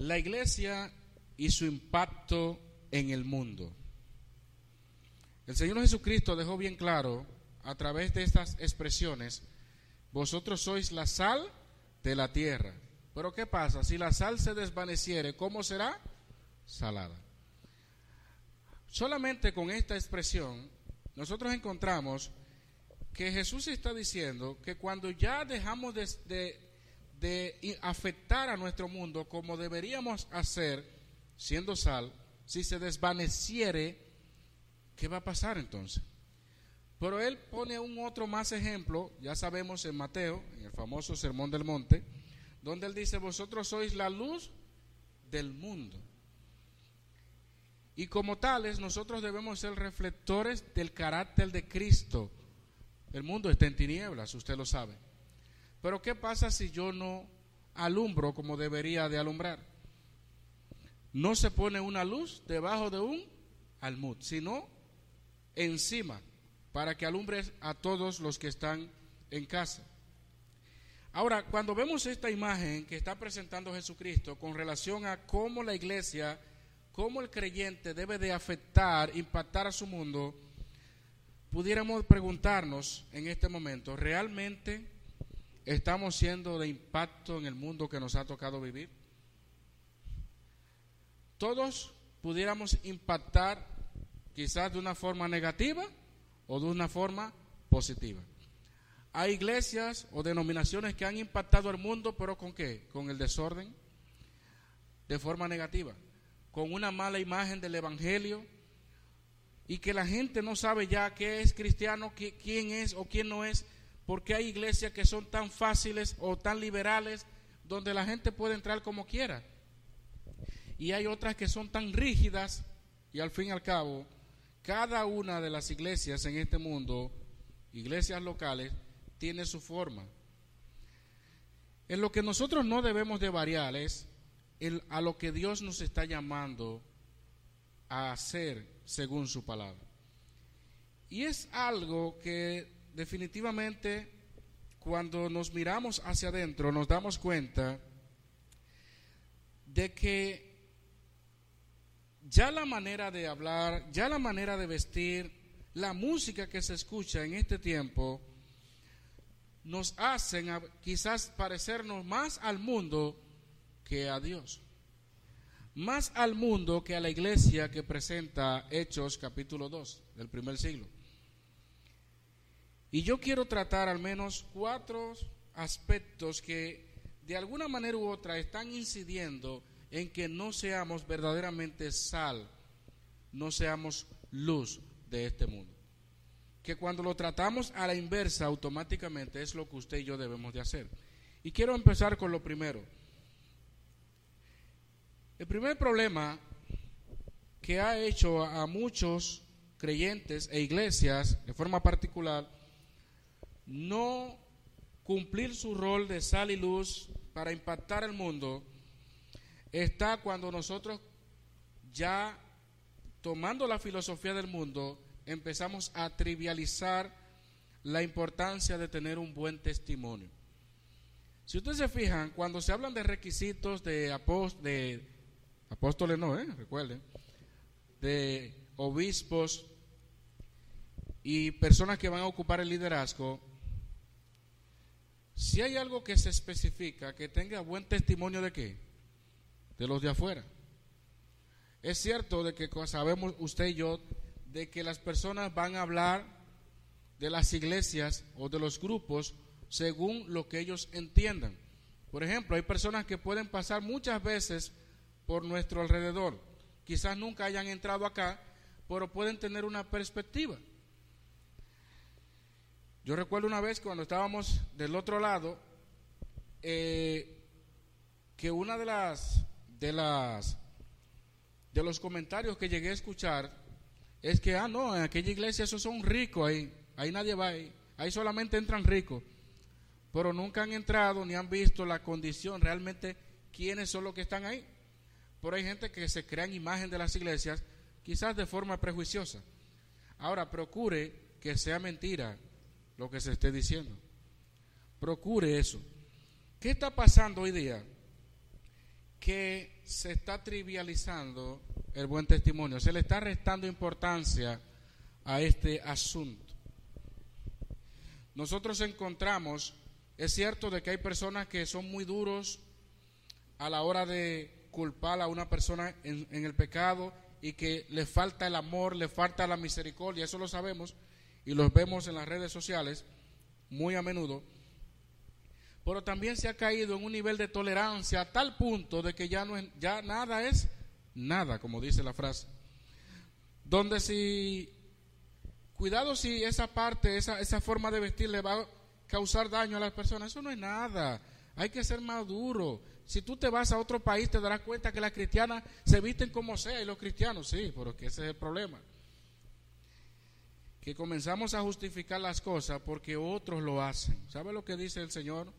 La iglesia y su impacto en el mundo. El Señor Jesucristo dejó bien claro a través de estas expresiones, vosotros sois la sal de la tierra. Pero ¿qué pasa? Si la sal se desvaneciere, ¿cómo será? Salada. Solamente con esta expresión nosotros encontramos que Jesús está diciendo que cuando ya dejamos de, de de afectar a nuestro mundo como deberíamos hacer, siendo sal, si se desvaneciere, ¿qué va a pasar entonces? Pero él pone un otro más ejemplo, ya sabemos en Mateo, en el famoso Sermón del Monte, donde él dice, vosotros sois la luz del mundo. Y como tales, nosotros debemos ser reflectores del carácter de Cristo. El mundo está en tinieblas, usted lo sabe. Pero ¿qué pasa si yo no alumbro como debería de alumbrar? No se pone una luz debajo de un almud, sino encima, para que alumbre a todos los que están en casa. Ahora, cuando vemos esta imagen que está presentando Jesucristo con relación a cómo la iglesia, cómo el creyente debe de afectar, impactar a su mundo, pudiéramos preguntarnos en este momento, ¿realmente estamos siendo de impacto en el mundo que nos ha tocado vivir? Todos pudiéramos impactar quizás de una forma negativa o de una forma positiva. Hay iglesias o denominaciones que han impactado al mundo, pero ¿con qué? Con el desorden, de forma negativa, con una mala imagen del Evangelio y que la gente no sabe ya qué es cristiano, quién es o quién no es, porque hay iglesias que son tan fáciles o tan liberales donde la gente puede entrar como quiera. Y hay otras que son tan rígidas y al fin y al cabo, cada una de las iglesias en este mundo, iglesias locales, tiene su forma. En lo que nosotros no debemos de variar es a lo que Dios nos está llamando a hacer según su palabra. Y es algo que definitivamente cuando nos miramos hacia adentro nos damos cuenta de que ya la manera de hablar, ya la manera de vestir, la música que se escucha en este tiempo, nos hacen quizás parecernos más al mundo que a Dios. Más al mundo que a la iglesia que presenta Hechos capítulo 2 del primer siglo. Y yo quiero tratar al menos cuatro aspectos que de alguna manera u otra están incidiendo en que no seamos verdaderamente sal, no seamos luz de este mundo. Que cuando lo tratamos a la inversa automáticamente es lo que usted y yo debemos de hacer. Y quiero empezar con lo primero. El primer problema que ha hecho a muchos creyentes e iglesias de forma particular no cumplir su rol de sal y luz para impactar el mundo está cuando nosotros ya tomando la filosofía del mundo empezamos a trivializar la importancia de tener un buen testimonio. Si ustedes se fijan, cuando se hablan de requisitos de, apóstoles, no, ¿eh? recuerden, de obispos y personas que van a ocupar el liderazgo, si hay algo que se especifica, que tenga buen testimonio de qué? De los de afuera. Es cierto de que sabemos usted y yo de que las personas van a hablar de las iglesias o de los grupos según lo que ellos entiendan. Por ejemplo, hay personas que pueden pasar muchas veces por nuestro alrededor. Quizás nunca hayan entrado acá, pero pueden tener una perspectiva. Yo recuerdo una vez cuando estábamos del otro lado, eh, que una de las, de las de los comentarios que llegué a escuchar es que, ah, no, en aquella iglesia esos son ricos ahí, ahí nadie va ahí, ahí solamente entran ricos, pero nunca han entrado ni han visto la condición realmente quiénes son los que están ahí. Pero hay gente que se crea en imagen de las iglesias, quizás de forma prejuiciosa. Ahora, procure que sea mentira lo que se esté diciendo. Procure eso. ¿Qué está pasando hoy día? Que se está trivializando el buen testimonio, se le está restando importancia a este asunto. Nosotros encontramos, es cierto de que hay personas que son muy duros a la hora de culpar a una persona en, en el pecado y que le falta el amor, le falta la misericordia, eso lo sabemos y los vemos en las redes sociales muy a menudo pero también se ha caído en un nivel de tolerancia a tal punto de que ya, no ya nada es nada, como dice la frase. Donde si, cuidado si esa parte, esa, esa forma de vestir le va a causar daño a las personas, eso no es nada. Hay que ser más duro. Si tú te vas a otro país te darás cuenta que las cristianas se visten como sea y los cristianos sí, pero que ese es el problema. Que comenzamos a justificar las cosas porque otros lo hacen. ¿Sabe lo que dice el Señor?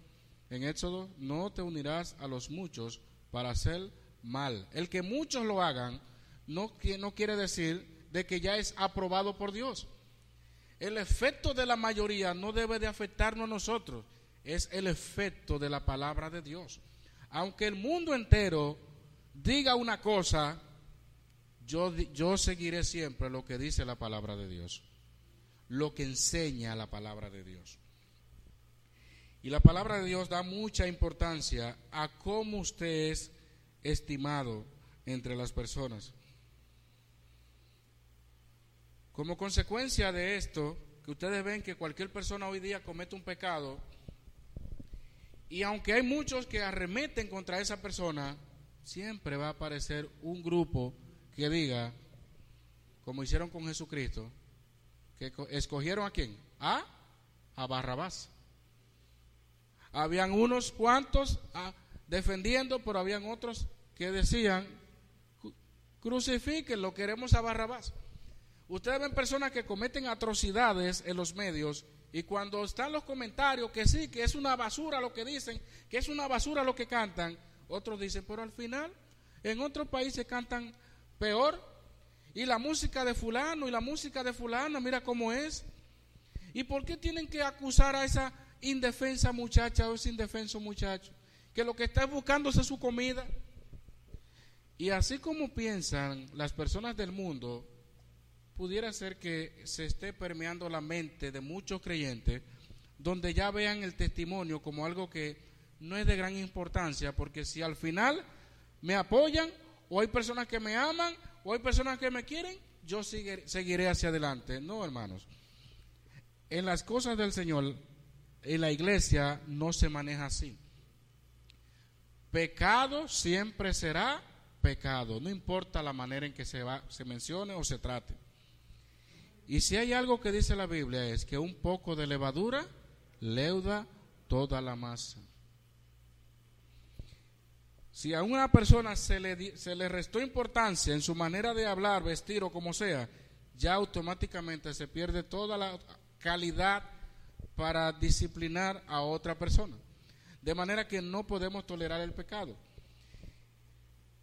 en Éxodo, no te unirás a los muchos para hacer mal. El que muchos lo hagan no, no quiere decir de que ya es aprobado por Dios. El efecto de la mayoría no debe de afectarnos a nosotros, es el efecto de la palabra de Dios. Aunque el mundo entero diga una cosa, yo, yo seguiré siempre lo que dice la palabra de Dios, lo que enseña la palabra de Dios. Y la palabra de Dios da mucha importancia a cómo usted es estimado entre las personas. Como consecuencia de esto, que ustedes ven que cualquier persona hoy día comete un pecado, y aunque hay muchos que arremeten contra esa persona, siempre va a aparecer un grupo que diga, como hicieron con Jesucristo, que escogieron a quién? A, a Barrabás. Habían unos cuantos ah, defendiendo, pero habían otros que decían, crucifíquenlo, queremos a Barrabás. Ustedes ven personas que cometen atrocidades en los medios y cuando están los comentarios que sí, que es una basura lo que dicen, que es una basura lo que cantan, otros dicen, pero al final en otros países cantan peor. Y la música de fulano y la música de fulano, mira cómo es. ¿Y por qué tienen que acusar a esa indefensa muchacha o ese indefenso muchacho, que lo que está buscando es su comida. Y así como piensan las personas del mundo, pudiera ser que se esté permeando la mente de muchos creyentes, donde ya vean el testimonio como algo que no es de gran importancia, porque si al final me apoyan, o hay personas que me aman, o hay personas que me quieren, yo seguiré hacia adelante. No, hermanos. En las cosas del Señor en la iglesia no se maneja así. Pecado siempre será pecado, no importa la manera en que se, va, se mencione o se trate. Y si hay algo que dice la Biblia es que un poco de levadura leuda toda la masa. Si a una persona se le, se le restó importancia en su manera de hablar, vestir o como sea, ya automáticamente se pierde toda la calidad para disciplinar a otra persona. De manera que no podemos tolerar el pecado.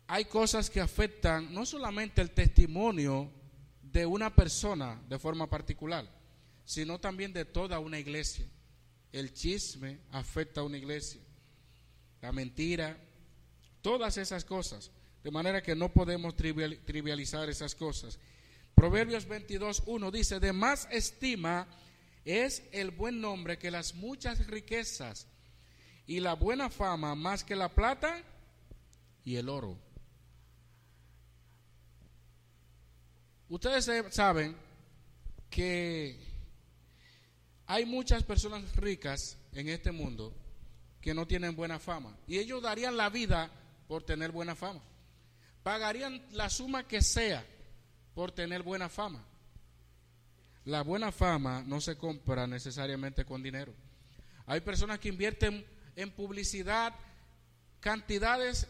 Hay cosas que afectan no solamente el testimonio de una persona de forma particular, sino también de toda una iglesia. El chisme afecta a una iglesia, la mentira, todas esas cosas. De manera que no podemos trivializar esas cosas. Proverbios 22.1 dice, de más estima es el buen nombre que las muchas riquezas, y la buena fama más que la plata y el oro. Ustedes saben que hay muchas personas ricas en este mundo que no tienen buena fama y ellos darían la vida por tener buena fama. Pagarían la suma que sea por tener buena fama. La buena fama no se compra necesariamente con dinero. Hay personas que invierten en publicidad cantidades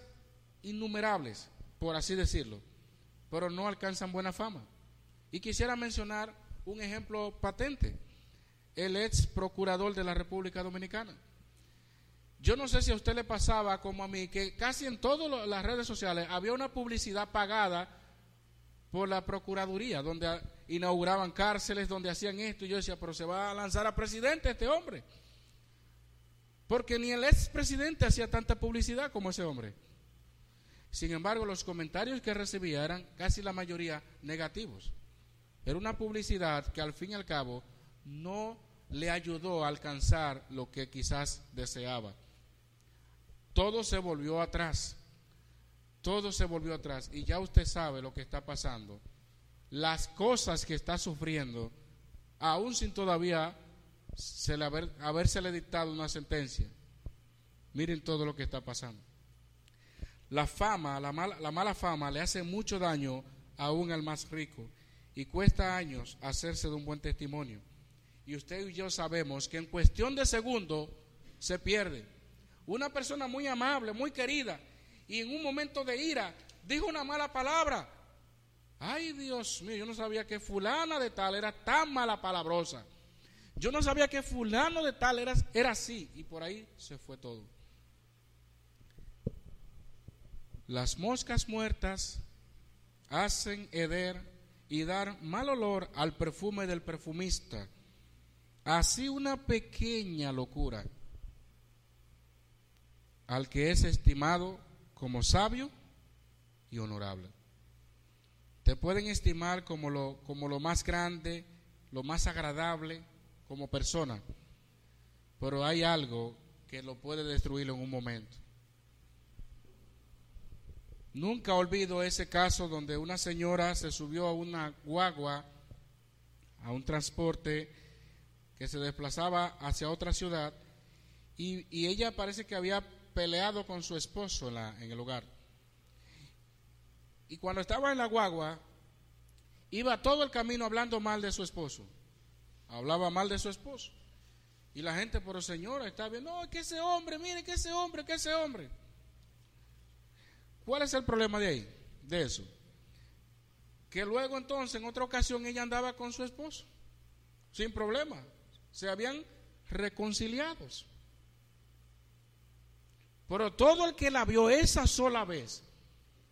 innumerables, por así decirlo, pero no alcanzan buena fama. Y quisiera mencionar un ejemplo patente, el ex procurador de la República Dominicana. Yo no sé si a usted le pasaba como a mí, que casi en todas las redes sociales había una publicidad pagada por la Procuraduría, donde inauguraban cárceles, donde hacían esto, y yo decía, pero se va a lanzar a presidente este hombre. Porque ni el expresidente hacía tanta publicidad como ese hombre. Sin embargo, los comentarios que recibía eran casi la mayoría negativos. Era una publicidad que al fin y al cabo no le ayudó a alcanzar lo que quizás deseaba. Todo se volvió atrás. Todo se volvió atrás. Y ya usted sabe lo que está pasando. Las cosas que está sufriendo, aún sin todavía se le haber, habérsele dictado una sentencia. Miren todo lo que está pasando. La fama, la mala, la mala fama le hace mucho daño aún al más rico y cuesta años hacerse de un buen testimonio. Y usted y yo sabemos que en cuestión de segundo se pierde. Una persona muy amable, muy querida, y en un momento de ira dijo una mala palabra. Ay, Dios mío, yo no sabía que fulana de tal era tan mala palabrosa. Yo no sabía que fulano de tal era, era así. Y por ahí se fue todo. Las moscas muertas hacen heder y dar mal olor al perfume del perfumista. Así una pequeña locura al que es estimado como sabio y honorable. Te pueden estimar como lo, como lo más grande, lo más agradable, como persona, pero hay algo que lo puede destruir en un momento. Nunca olvido ese caso donde una señora se subió a una guagua, a un transporte que se desplazaba hacia otra ciudad y, ella parece que había peleado con su esposo en el hogar. Y cuando estaba en la guagua, iba todo el camino hablando mal de su esposo hablaba mal de su esposo. Y la gente, pero señora, está bien, no, que ese hombre, mire que ese hombre, que ese hombre. ¿Cuál es el problema de ahí? De eso. Que luego entonces, en otra ocasión, ella andaba con su esposo, sin problema. Se habían reconciliados. Pero todo el que la vio esa sola vez,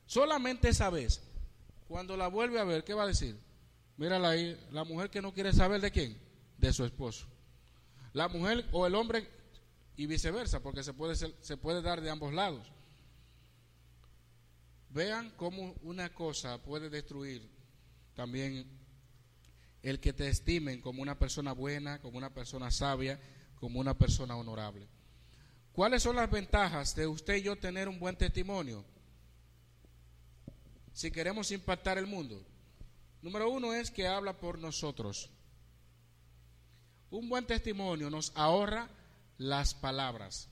solamente esa vez, cuando la vuelve a ver, ¿qué va a decir? Mírala ahí, la mujer que no quiere saber de quién, de su esposo. La mujer o el hombre y viceversa, porque se puede, se puede dar de ambos lados. Vean cómo una cosa puede destruir también el que te estimen como una persona buena, como una persona sabia, como una persona honorable. ¿Cuáles son las ventajas de usted y yo tener un buen testimonio? Si queremos impactar el mundo. Número uno es que habla por nosotros. Un buen testimonio nos ahorra las palabras.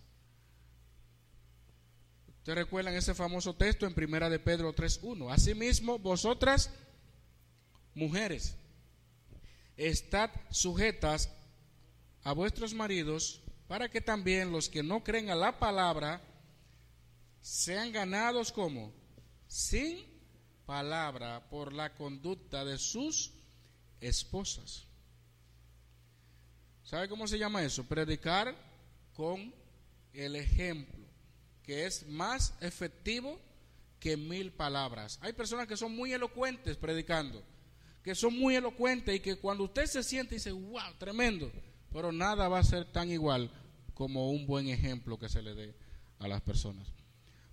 Ustedes recuerdan ese famoso texto en Primera de Pedro 3.1. Asimismo, vosotras, mujeres, estad sujetas a vuestros maridos para que también los que no creen a la palabra sean ganados como sin palabra por la conducta de sus esposas. ¿Sabe cómo se llama eso? Predicar con el ejemplo, que es más efectivo que mil palabras. Hay personas que son muy elocuentes predicando, que son muy elocuentes y que cuando usted se siente y dice, wow, tremendo, pero nada va a ser tan igual como un buen ejemplo que se le dé a las personas.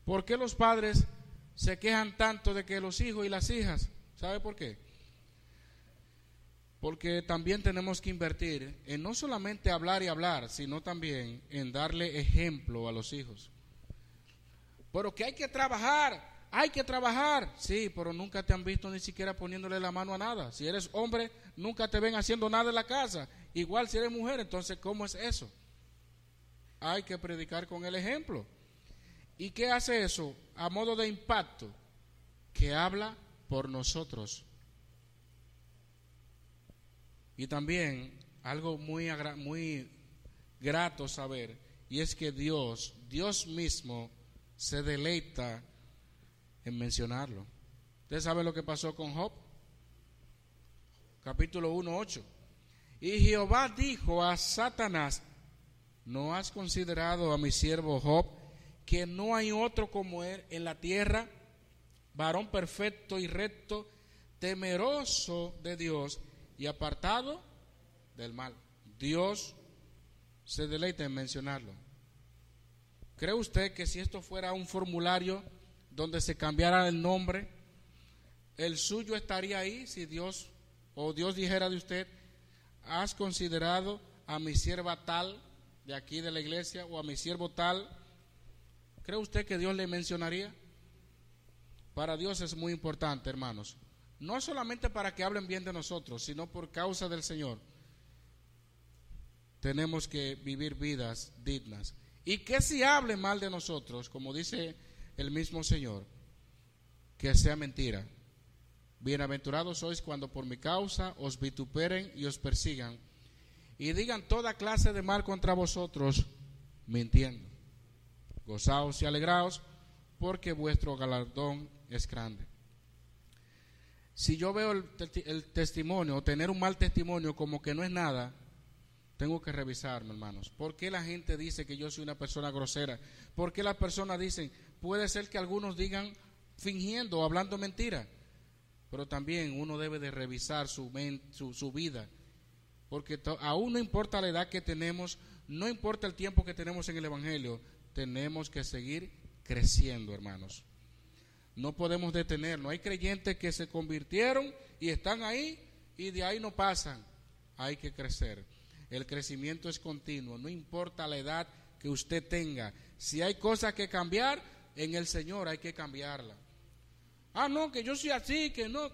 ¿Por qué los padres se quejan tanto de que los hijos y las hijas, ¿sabe por qué? Porque también tenemos que invertir en no solamente hablar y hablar, sino también en darle ejemplo a los hijos. Pero que hay que trabajar, hay que trabajar. Sí, pero nunca te han visto ni siquiera poniéndole la mano a nada. Si eres hombre, nunca te ven haciendo nada en la casa. Igual si eres mujer, entonces ¿cómo es eso? Hay que predicar con el ejemplo. ¿Y qué hace eso? A modo de impacto, que habla por nosotros. Y también algo muy, muy grato saber, y es que Dios, Dios mismo, se deleita en mencionarlo. ¿Usted sabe lo que pasó con Job? Capítulo 1, 8. Y Jehová dijo a Satanás, ¿no has considerado a mi siervo Job, que no hay otro como él en la tierra, varón perfecto y recto, temeroso de Dios y apartado del mal? Dios se deleita en mencionarlo. ¿Cree usted que si esto fuera un formulario donde se cambiara el nombre, el suyo estaría ahí si Dios o Dios dijera de usted, has considerado a mi sierva tal de aquí de la iglesia o a mi siervo tal? ¿Cree usted que Dios le mencionaría? Para Dios es muy importante, hermanos. No solamente para que hablen bien de nosotros, sino por causa del Señor. Tenemos que vivir vidas dignas. Y que si hablen mal de nosotros, como dice el mismo Señor, que sea mentira. Bienaventurados sois cuando por mi causa os vituperen y os persigan y digan toda clase de mal contra vosotros, mintiendo. Gozaos y alegraos, porque vuestro galardón es grande. Si yo veo el, el testimonio, o tener un mal testimonio como que no es nada, tengo que revisarme, hermanos. ¿Por qué la gente dice que yo soy una persona grosera? ¿Por qué las personas dicen, puede ser que algunos digan fingiendo o hablando mentira? Pero también uno debe de revisar su, su, su vida. Porque aún no importa la edad que tenemos, no importa el tiempo que tenemos en el Evangelio, tenemos que seguir creciendo, hermanos. No podemos detenernos. Hay creyentes que se convirtieron y están ahí y de ahí no pasan. Hay que crecer. El crecimiento es continuo, no importa la edad que usted tenga. Si hay cosas que cambiar, en el Señor hay que cambiarla. Ah, no, que yo soy así, que no.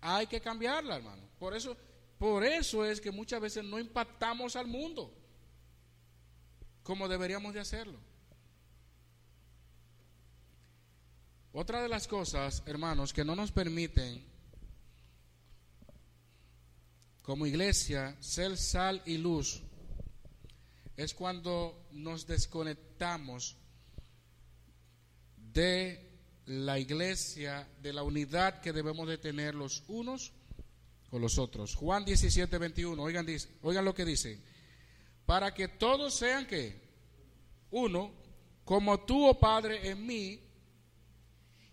Hay que cambiarla, hermano. Por eso, por eso es que muchas veces no impactamos al mundo como deberíamos de hacerlo. Otra de las cosas, hermanos, que no nos permiten como iglesia, ser sal y luz es cuando nos desconectamos de la iglesia, de la unidad que debemos de tener los unos con los otros. Juan 17, 21, oigan, oigan lo que dice, para que todos sean que uno, como tú, oh Padre, en mí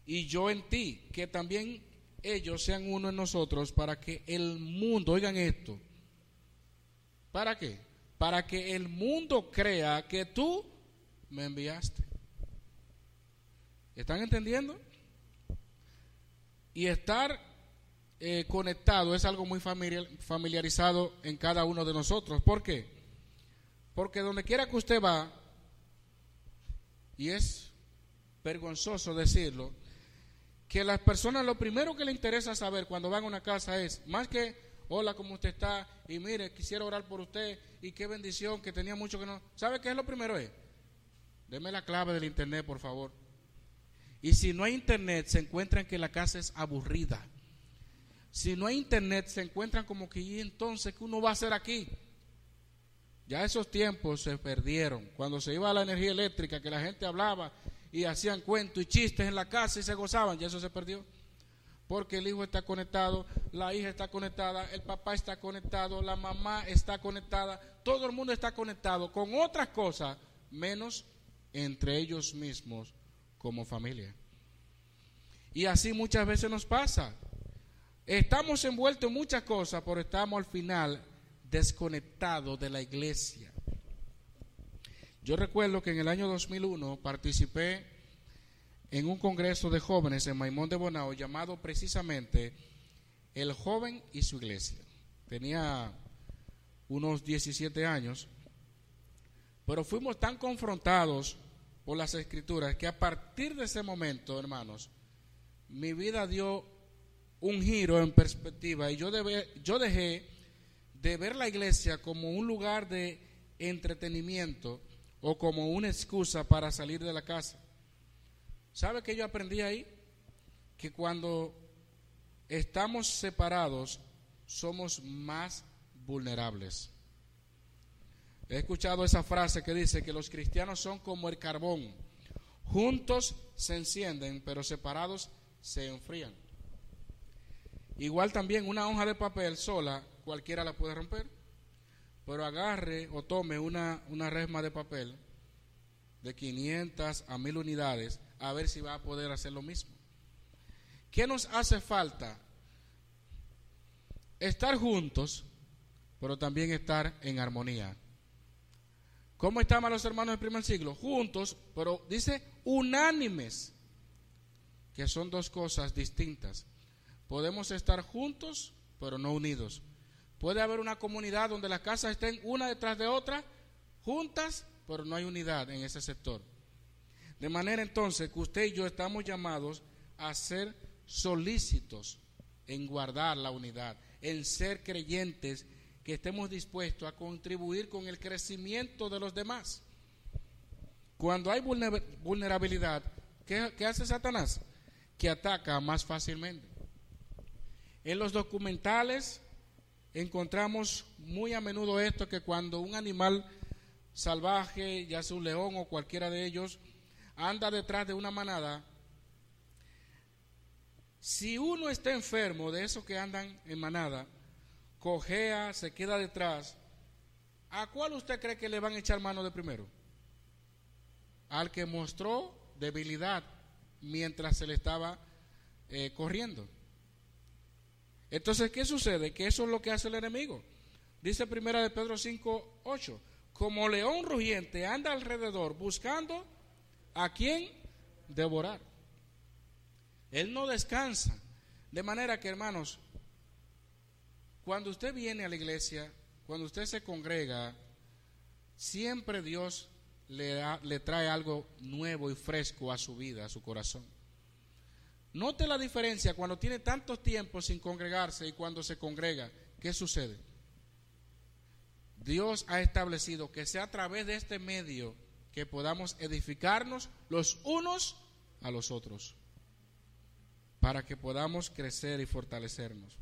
y yo en ti, que también ellos sean uno en nosotros para que el mundo, oigan esto, ¿para qué? Para que el mundo crea que tú me enviaste. ¿Están entendiendo? Y estar eh, conectado es algo muy familiarizado en cada uno de nosotros. ¿Por qué? Porque donde quiera que usted va, y es vergonzoso decirlo, que las personas lo primero que le interesa saber cuando van a una casa es, más que, hola, ¿cómo usted está? Y mire, quisiera orar por usted y qué bendición, que tenía mucho que no... ¿Sabe qué es lo primero? Es, deme la clave del internet, por favor. Y si no hay internet, se encuentran que la casa es aburrida. Si no hay internet, se encuentran como que, ¿y entonces qué uno va a hacer aquí? Ya esos tiempos se perdieron. Cuando se iba a la energía eléctrica, que la gente hablaba y hacían cuentos y chistes en la casa y se gozaban, y eso se perdió. Porque el hijo está conectado, la hija está conectada, el papá está conectado, la mamá está conectada, todo el mundo está conectado con otras cosas, menos entre ellos mismos como familia. Y así muchas veces nos pasa. Estamos envueltos en muchas cosas, pero estamos al final desconectados de la iglesia. Yo recuerdo que en el año 2001 participé en un congreso de jóvenes en Maimón de Bonao llamado precisamente El joven y su iglesia. tenía unos 17 años, pero fuimos tan confrontados por las escrituras que a partir de ese momento, hermanos, mi vida dio un giro en perspectiva y yo, yo dejé de ver la iglesia como un lugar de entretenimiento o como una excusa para salir de la casa. ¿Sabe qué yo aprendí ahí? Que cuando estamos separados somos más vulnerables. He escuchado esa frase que dice que los cristianos son como el carbón. Juntos se encienden, pero separados se enfrían. Igual también una hoja de papel sola, cualquiera la puede romper. Pero agarre o tome una, una resma de papel de 500 a 1000 unidades a ver si va a poder hacer lo mismo. ¿Qué nos hace falta? Estar juntos, pero también estar en armonía. ¿Cómo estaban los hermanos del primer siglo? Juntos, pero dice unánimes, que son dos cosas distintas. Podemos estar juntos, pero no unidos. Puede haber una comunidad donde las casas estén una detrás de otra, juntas, pero no hay unidad en ese sector. De manera entonces que usted y yo estamos llamados a ser solícitos en guardar la unidad, en ser creyentes que estemos dispuestos a contribuir con el crecimiento de los demás. Cuando hay vulnerabilidad, ¿qué, hace Satanás? Que ataca más fácilmente. En los documentales encontramos muy a menudo esto, que cuando un animal salvaje, ya sea un león o cualquiera de ellos, anda detrás de una manada, si uno está enfermo de esos que andan en manada, cojea, se queda detrás, ¿a cuál usted cree que le van a echar mano de primero? Al que mostró debilidad mientras se le estaba eh, corriendo. Entonces, ¿qué sucede? Que eso es lo que hace el enemigo. Dice primera de Pedro 5, 8, como león rugiente anda alrededor buscando a quién devorar. Él no descansa. De manera que, hermanos, cuando usted viene a la iglesia, cuando usted se congrega, siempre Dios le, trae algo nuevo y fresco a su vida, a su corazón. Note la diferencia cuando tiene tantos tiempos sin congregarse y cuando se congrega. ¿Qué sucede? Dios ha establecido que sea a través de este medio que podamos edificarnos los unos a los otros, para que podamos crecer y fortalecernos.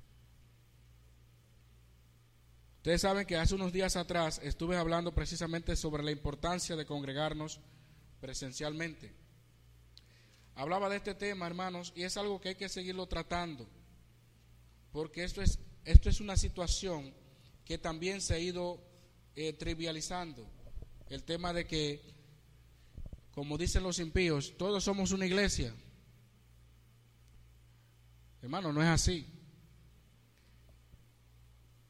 Ustedes saben que hace unos días atrás estuve hablando precisamente sobre la importancia de congregarnos presencialmente. Hablaba de este tema, hermanos, y es algo que hay que seguirlo tratando, porque esto es, esto es una situación que también se ha ido eh, trivializando. El tema de que, como dicen los impíos, todos somos una iglesia. Hermano, no es así.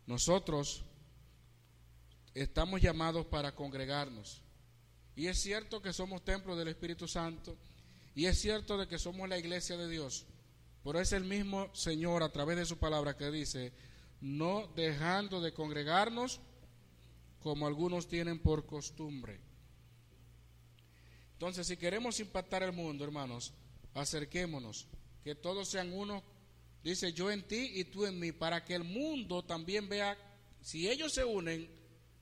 Nosotros estamos llamados para congregarnos. Y es cierto que somos templo del Espíritu Santo y es cierto de que somos la iglesia de Dios. Pero es el mismo Señor a través de su palabra que dice, no dejando de congregarnos como algunos tienen por costumbre. Entonces, si queremos impactar el mundo, hermanos, acerquémonos, que todos sean uno Dice, yo en ti y tú en mí, para que el mundo también vea, si ellos se unen,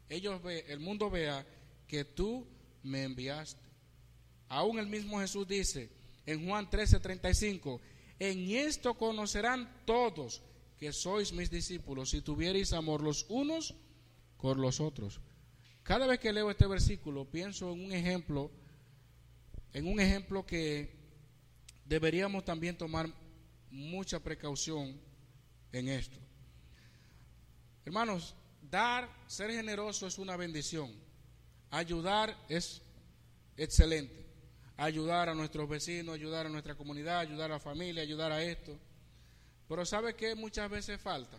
ellos ve, el mundo vea que tú me enviaste. Aún el mismo Jesús dice en Juan 13:35, en esto conocerán todos que sois mis discípulos si tuvierais amor los unos con los otros. Cada vez que leo este versículo pienso en un ejemplo, en un ejemplo que deberíamos también tomar mucha precaución en esto. Hermanos, dar, ser generoso es una bendición. Ayudar es excelente. Ayudar a nuestros vecinos, ayudar a nuestra comunidad, ayudar a la familia, ayudar a esto. Pero ¿sabe qué muchas veces falta?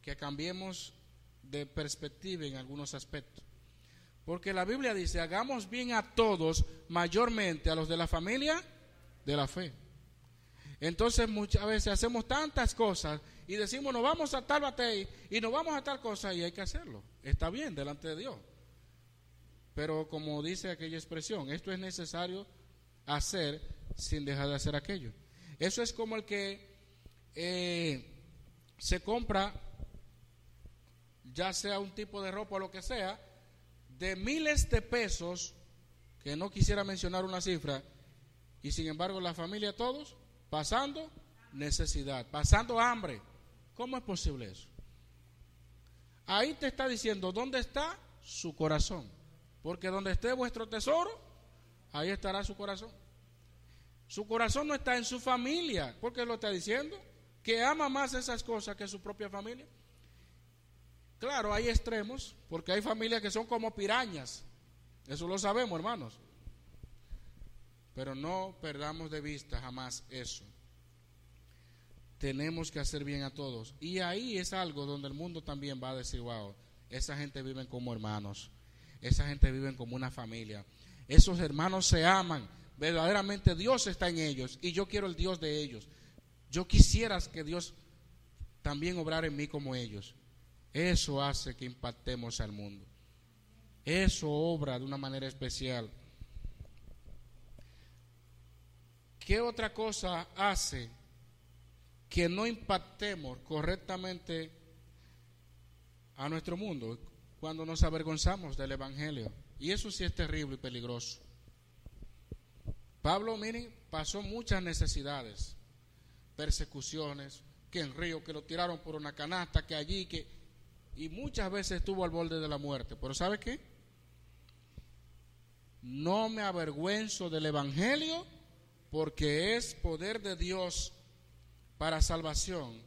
Que cambiemos de perspectiva en algunos aspectos. Porque la Biblia dice, hagamos bien a todos, mayormente a los de la familia de la fe. Entonces muchas veces hacemos tantas cosas y decimos nos vamos a tal batey y nos vamos a tal cosa y hay que hacerlo. Está bien delante de Dios. Pero como dice aquella expresión, esto es necesario hacer sin dejar de hacer aquello. Eso es como el que eh, se compra, ya sea un tipo de ropa o lo que sea, de miles de pesos, que no quisiera mencionar una cifra, y sin embargo la familia todos pasando necesidad, pasando hambre. ¿Cómo es posible eso? Ahí te está diciendo dónde está su corazón. Porque donde esté vuestro tesoro, ahí estará su corazón. Su corazón no está en su familia, porque lo está diciendo, que ama más esas cosas que su propia familia. Claro, hay extremos, porque hay familias que son como pirañas. Eso lo sabemos, hermanos. Pero no perdamos de vista jamás eso. Tenemos que hacer bien a todos. Y ahí es algo donde el mundo también va a decir, wow, esa gente vive como hermanos. Esa gente vive como una familia. Esos hermanos se aman. Verdaderamente Dios está en ellos y yo quiero el Dios de ellos. Yo quisiera que Dios también obrara en mí como ellos. Eso hace que impactemos al mundo. Eso obra de una manera especial. ¿Qué otra cosa hace que no impactemos correctamente a nuestro mundo cuando nos avergonzamos del Evangelio? Y eso sí es terrible y peligroso. Pablo, miren, pasó muchas necesidades, persecuciones, que en Río, que lo tiraron por una canasta, que allí, que... Y muchas veces estuvo al borde de la muerte. Pero ¿sabe qué? No me avergüenzo del Evangelio porque es poder de Dios para salvación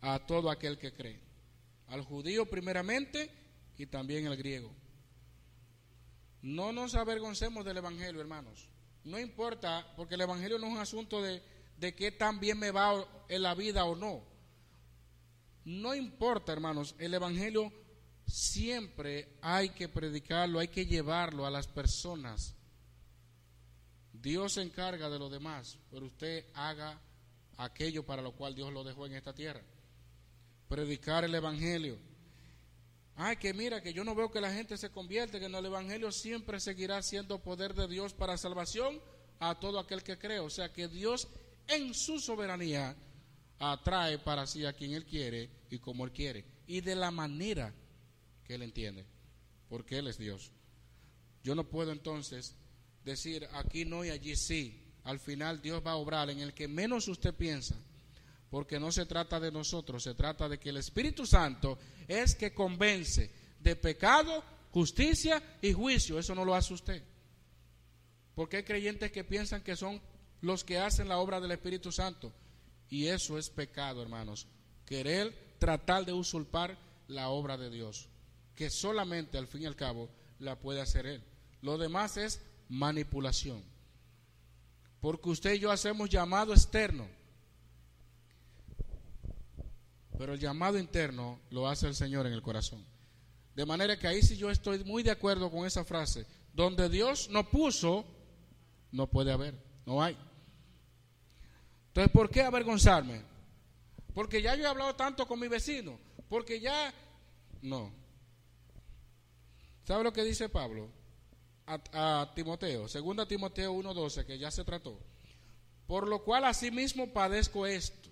a todo aquel que cree. Al judío primeramente y también al griego. No nos avergoncemos del Evangelio, hermanos. No importa, porque el Evangelio no es un asunto de, de qué tan bien me va en la vida o no. No importa, hermanos, el Evangelio siempre hay que predicarlo, hay que llevarlo a las personas Dios se encarga de lo demás, pero usted haga aquello para lo cual Dios lo dejó en esta tierra. Predicar el Evangelio. Ay, que mira, que yo no veo que la gente se convierte, que en el Evangelio siempre seguirá siendo poder de Dios para salvación a todo aquel que cree. O sea que Dios en su soberanía atrae para sí a quien Él quiere y como Él quiere. Y de la manera que Él entiende. Porque Él es Dios. Yo no puedo entonces decir aquí no y allí sí. Al final Dios va a obrar en el que menos usted piensa, porque no se trata de nosotros, se trata de que el Espíritu Santo es que convence de pecado, justicia y juicio. Eso no lo hace usted. Porque hay creyentes que piensan que son los que hacen la obra del Espíritu Santo. Y eso es pecado, hermanos. Querer tratar de usurpar la obra de Dios, que solamente al fin y al cabo la puede hacer Él. Lo demás es manipulación. Porque usted y yo hacemos llamado externo. Pero el llamado interno lo hace el Señor en el corazón. De manera que ahí sí yo estoy muy de acuerdo con esa frase. Donde Dios no puso, no puede haber. No hay. Entonces, ¿por qué avergonzarme? Porque ya yo he hablado tanto con mi vecino. Porque ya... No. ¿Sabe lo que dice Pablo? A, Timoteo, segunda Timoteo 1.12, que ya se trató. Por lo cual asimismo padezco esto,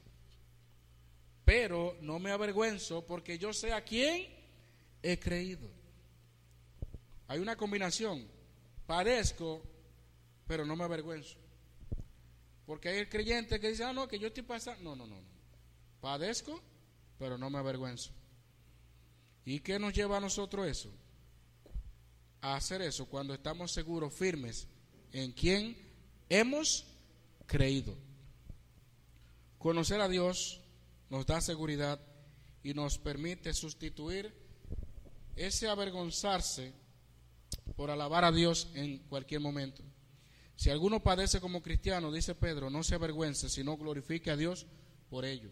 pero no me avergüenzo porque yo sé a quién he creído. Hay una combinación, padezco, pero no me avergüenzo. Porque hay el creyente que dice, ah, no, que yo estoy pasando. No, no, no, no. Padezco, pero no me avergüenzo. ¿Y qué nos lleva a nosotros eso? A hacer eso cuando estamos seguros, firmes en quien hemos creído. Conocer a Dios nos da seguridad y nos permite sustituir ese avergonzarse por alabar a Dios en cualquier momento. Si alguno padece como cristiano, dice Pedro, no se avergüence, sino glorifique a Dios por ello.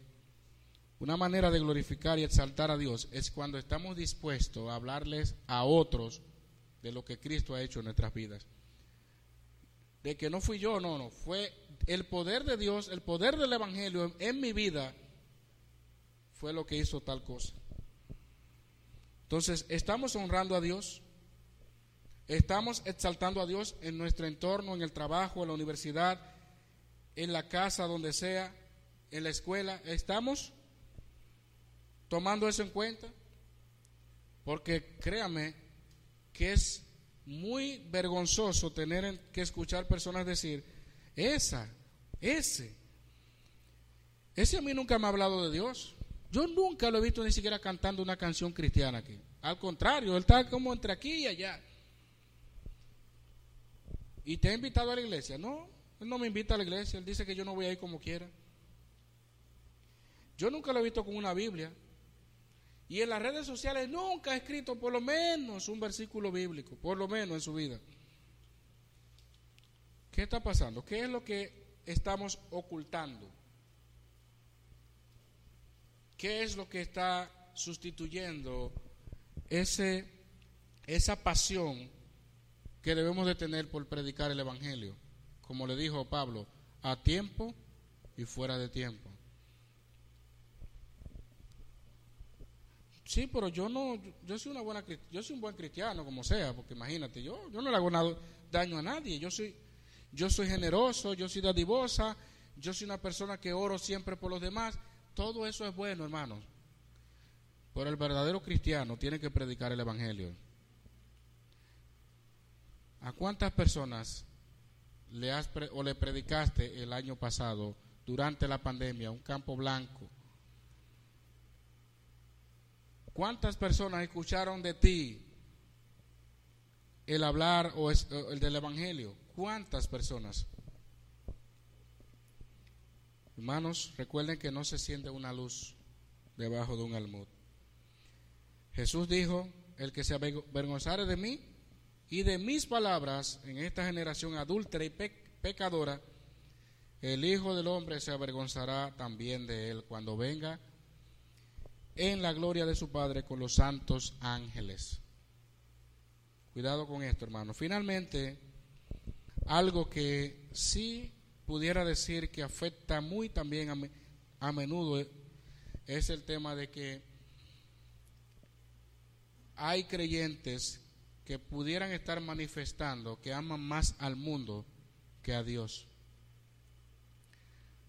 Una manera de glorificar y exaltar a Dios es cuando estamos dispuestos a hablarles a otros de lo que Cristo ha hecho en nuestras vidas. De que no fui yo, no, no, fue el poder de Dios, el poder del Evangelio en, mi vida fue lo que hizo tal cosa. Entonces, estamos honrando a Dios, estamos exaltando a Dios en nuestro entorno, en el trabajo, en la universidad, en la casa, donde sea, en la escuela. ¿Estamos tomando eso en cuenta? Porque créame que es muy vergonzoso tener que escuchar personas decir, esa, ese, ese a mí nunca me ha hablado de Dios. Yo nunca lo he visto ni siquiera cantando una canción cristiana aquí. Al contrario, él está como entre aquí y allá. ¿Y te ha invitado a la iglesia? No, él no me invita a la iglesia. Él dice que yo no voy a ir como quiera. Yo nunca lo he visto con una Biblia. Y en las redes sociales nunca ha escrito por lo menos un versículo bíblico, por lo menos en su vida. ¿Qué está pasando? ¿Qué es lo que estamos ocultando? ¿Qué es lo que está sustituyendo ese, esa pasión que debemos de tener por predicar el Evangelio? Como le dijo Pablo, a tiempo y fuera de tiempo. Sí, pero yo no, yo soy una buena, yo soy un buen cristiano como sea, porque imagínate, yo, yo no le hago nada, daño a nadie, yo soy, yo soy generoso, yo soy dadivosa, yo soy una persona que oro siempre por los demás, todo eso es bueno, hermanos. Pero el verdadero cristiano tiene que predicar el Evangelio. ¿A cuántas personas le has o le predicaste el año pasado durante la pandemia un campo blanco? ¿Cuántas personas escucharon de ti el hablar o el del Evangelio? ¿Cuántas personas? Hermanos, recuerden que no se siente una luz debajo de un almud. Jesús dijo, el que se avergonzare de mí y de mis palabras en esta generación adúltera y pecadora, el Hijo del Hombre se avergonzará también de él cuando venga en la gloria de su Padre con los santos ángeles. Cuidado con esto, hermano. Finalmente, algo que sí pudiera decir que afecta muy también a, menudo es el tema de que hay creyentes que pudieran estar manifestando que aman más al mundo que a Dios.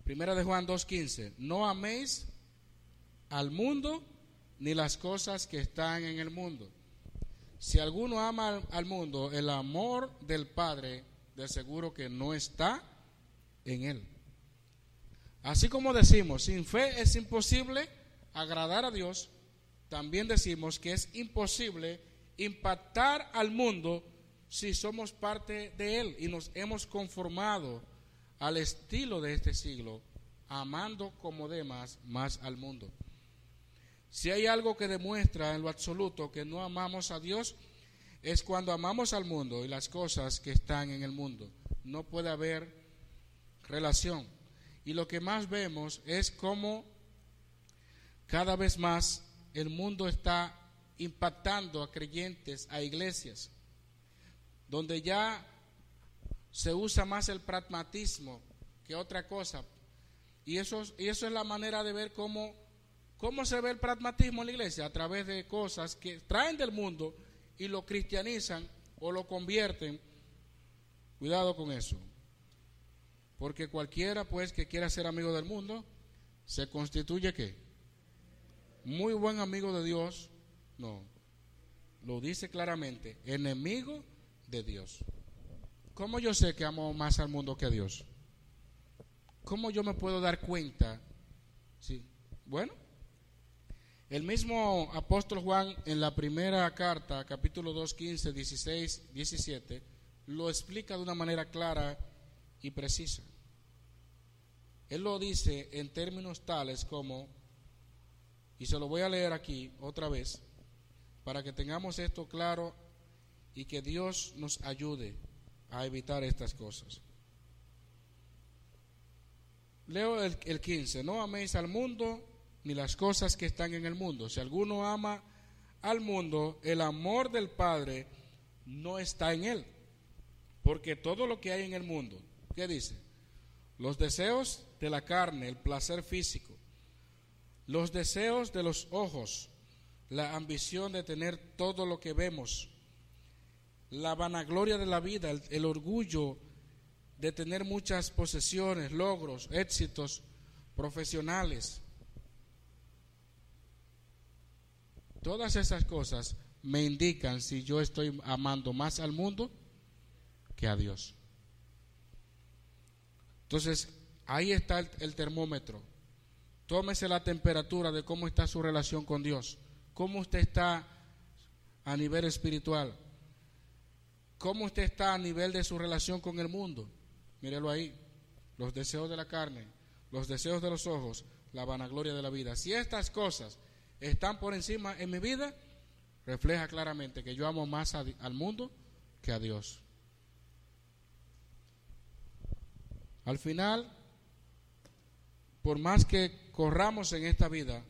Primera de Juan 2.15, no améis al mundo ni las cosas que están en el mundo. Si alguno ama al mundo, el amor del Padre de seguro que no está en Él. Así como decimos, sin fe es imposible agradar a Dios, también decimos que es imposible impactar al mundo si somos parte de Él y nos hemos conformado al estilo de este siglo, amando como demás más al mundo. Si hay algo que demuestra en lo absoluto que no amamos a Dios, es cuando amamos al mundo y las cosas que están en el mundo. No puede haber relación. Y lo que más vemos es cómo cada vez más el mundo está impactando a creyentes, a iglesias, donde ya se usa más el pragmatismo que otra cosa. Y eso, y eso es la manera de ver cómo, cómo se ve el pragmatismo en la iglesia, a través de cosas que traen del mundo y lo cristianizan o lo convierten. Cuidado con eso. Porque cualquiera pues que quiera ser amigo del mundo, se constituye qué? Muy buen amigo de Dios. No. Lo dice claramente, enemigo de Dios. ¿Cómo yo sé que amo más al mundo que a Dios? ¿Cómo yo me puedo dar cuenta? Sí. Bueno, el mismo apóstol Juan en la primera carta, capítulo 2, 15, 16, 17, lo explica de una manera clara y precisa. Él lo dice en términos tales como, y se lo voy a leer aquí otra vez, para que tengamos esto claro y que Dios nos ayude a evitar estas cosas. Leo el, el 15, no améis al mundo ni las cosas que están en el mundo. Si alguno ama al mundo, el amor del Padre no está en él. Porque todo lo que hay en el mundo, ¿qué dice? Los deseos de la carne, el placer físico, Los deseos de los ojos, la ambición de tener todo lo que vemos, la vanagloria de la vida, el, el orgullo de tener muchas posesiones, logros, éxitos profesionales. Todas esas cosas me indican si yo estoy amando más al mundo que a Dios. Entonces, ahí está el, termómetro. Tómese la temperatura de cómo está su relación con Dios, cómo usted está a nivel espiritual, cómo usted está a nivel de su relación con el mundo. Mírelo ahí, los deseos de la carne, los deseos de los ojos, la vanagloria de la vida. Si estas cosas están por encima en mi vida, refleja claramente que yo amo más al mundo que a Dios. Al final, por más que corramos en esta vida,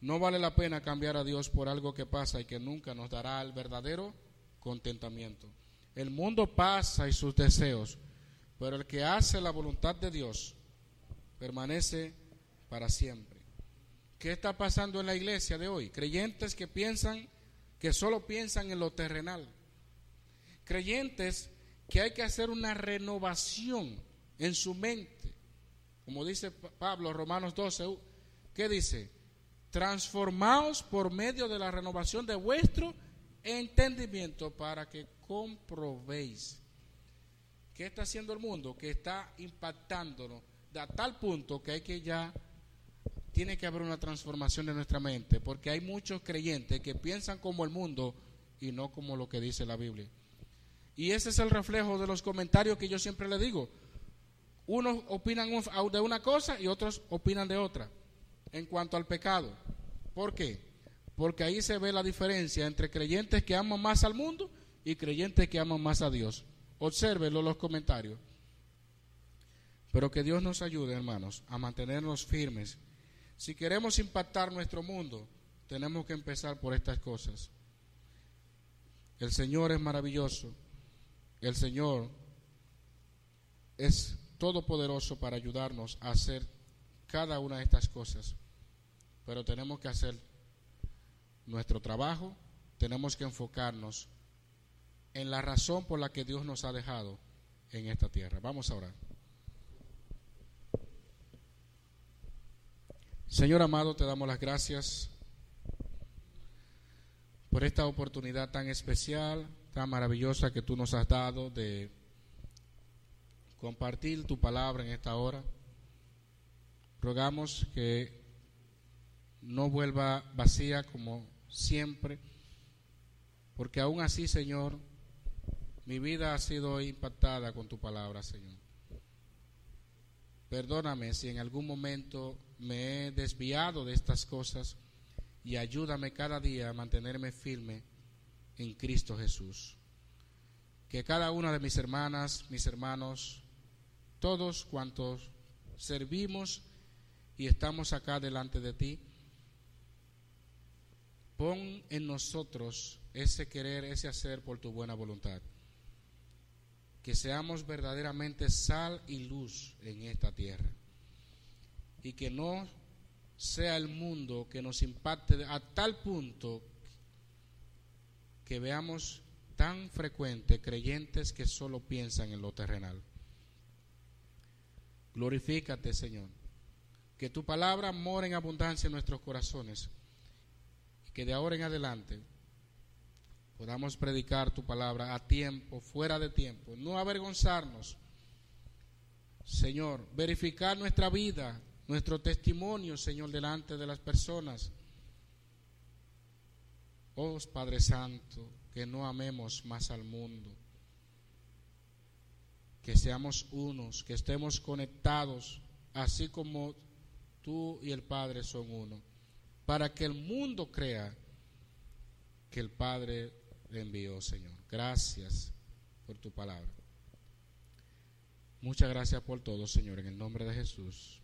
no vale la pena cambiar a Dios por algo que pasa y que nunca nos dará el verdadero contentamiento. El mundo pasa y sus deseos, pero el que hace la voluntad de Dios permanece para siempre. ¿Qué está pasando en la iglesia de hoy? Creyentes que piensan, que solo piensan en lo terrenal. Creyentes que hay que hacer una renovación en su mente. Como dice Pablo, Romanos 12, ¿qué dice? Transformaos por medio de la renovación de vuestro entendimiento para que comprobéis. ¿Qué está haciendo el mundo? Que está impactándonos a tal punto que hay que ya, tiene que haber una transformación de nuestra mente, porque hay muchos creyentes que piensan como el mundo y no como lo que dice la Biblia. Y ese es el reflejo de los comentarios que yo siempre le digo. Unos opinan de una cosa y otros opinan de otra en cuanto al pecado. ¿Por qué? Porque ahí se ve la diferencia entre creyentes que aman más al mundo y creyentes que aman más a Dios. Obsérvenlo los comentarios. Pero que Dios nos ayude, hermanos, a mantenernos firmes. Si queremos impactar nuestro mundo, tenemos que empezar por estas cosas. El Señor es maravilloso. El Señor es todopoderoso para ayudarnos a hacer cada una de estas cosas. Pero tenemos que hacer nuestro trabajo, tenemos que enfocarnos en la razón por la que Dios nos ha dejado en esta tierra. Vamos a orar. Señor amado, te damos las gracias por esta oportunidad tan especial tan maravillosa que tú nos has dado de compartir tu palabra en esta hora. Rogamos que no vuelva vacía como siempre, porque aún así, Señor, mi vida ha sido impactada con tu palabra, Señor. Perdóname si en algún momento me he desviado de estas cosas y ayúdame cada día a mantenerme firme en Cristo Jesús. Que cada una de mis hermanas, mis hermanos, todos cuantos servimos y estamos acá delante de ti, pon en nosotros ese querer, ese hacer por tu buena voluntad. Que seamos verdaderamente sal y luz en esta tierra. Y que no sea el mundo que nos impacte a tal punto que veamos tan frecuente creyentes que solo piensan en lo terrenal. Glorifícate, Señor. Que tu palabra more en abundancia en nuestros corazones. Y que de ahora en adelante podamos predicar tu palabra a tiempo, fuera de tiempo. No avergonzarnos. Señor, verificar nuestra vida, nuestro testimonio, Señor, delante de las personas Oh Padre Santo, que no amemos más al mundo, que seamos unos, que estemos conectados, así como tú y el Padre son uno, para que el mundo crea que el Padre le envió, Señor. Gracias por tu palabra. Muchas gracias por todo, Señor, en el nombre de Jesús.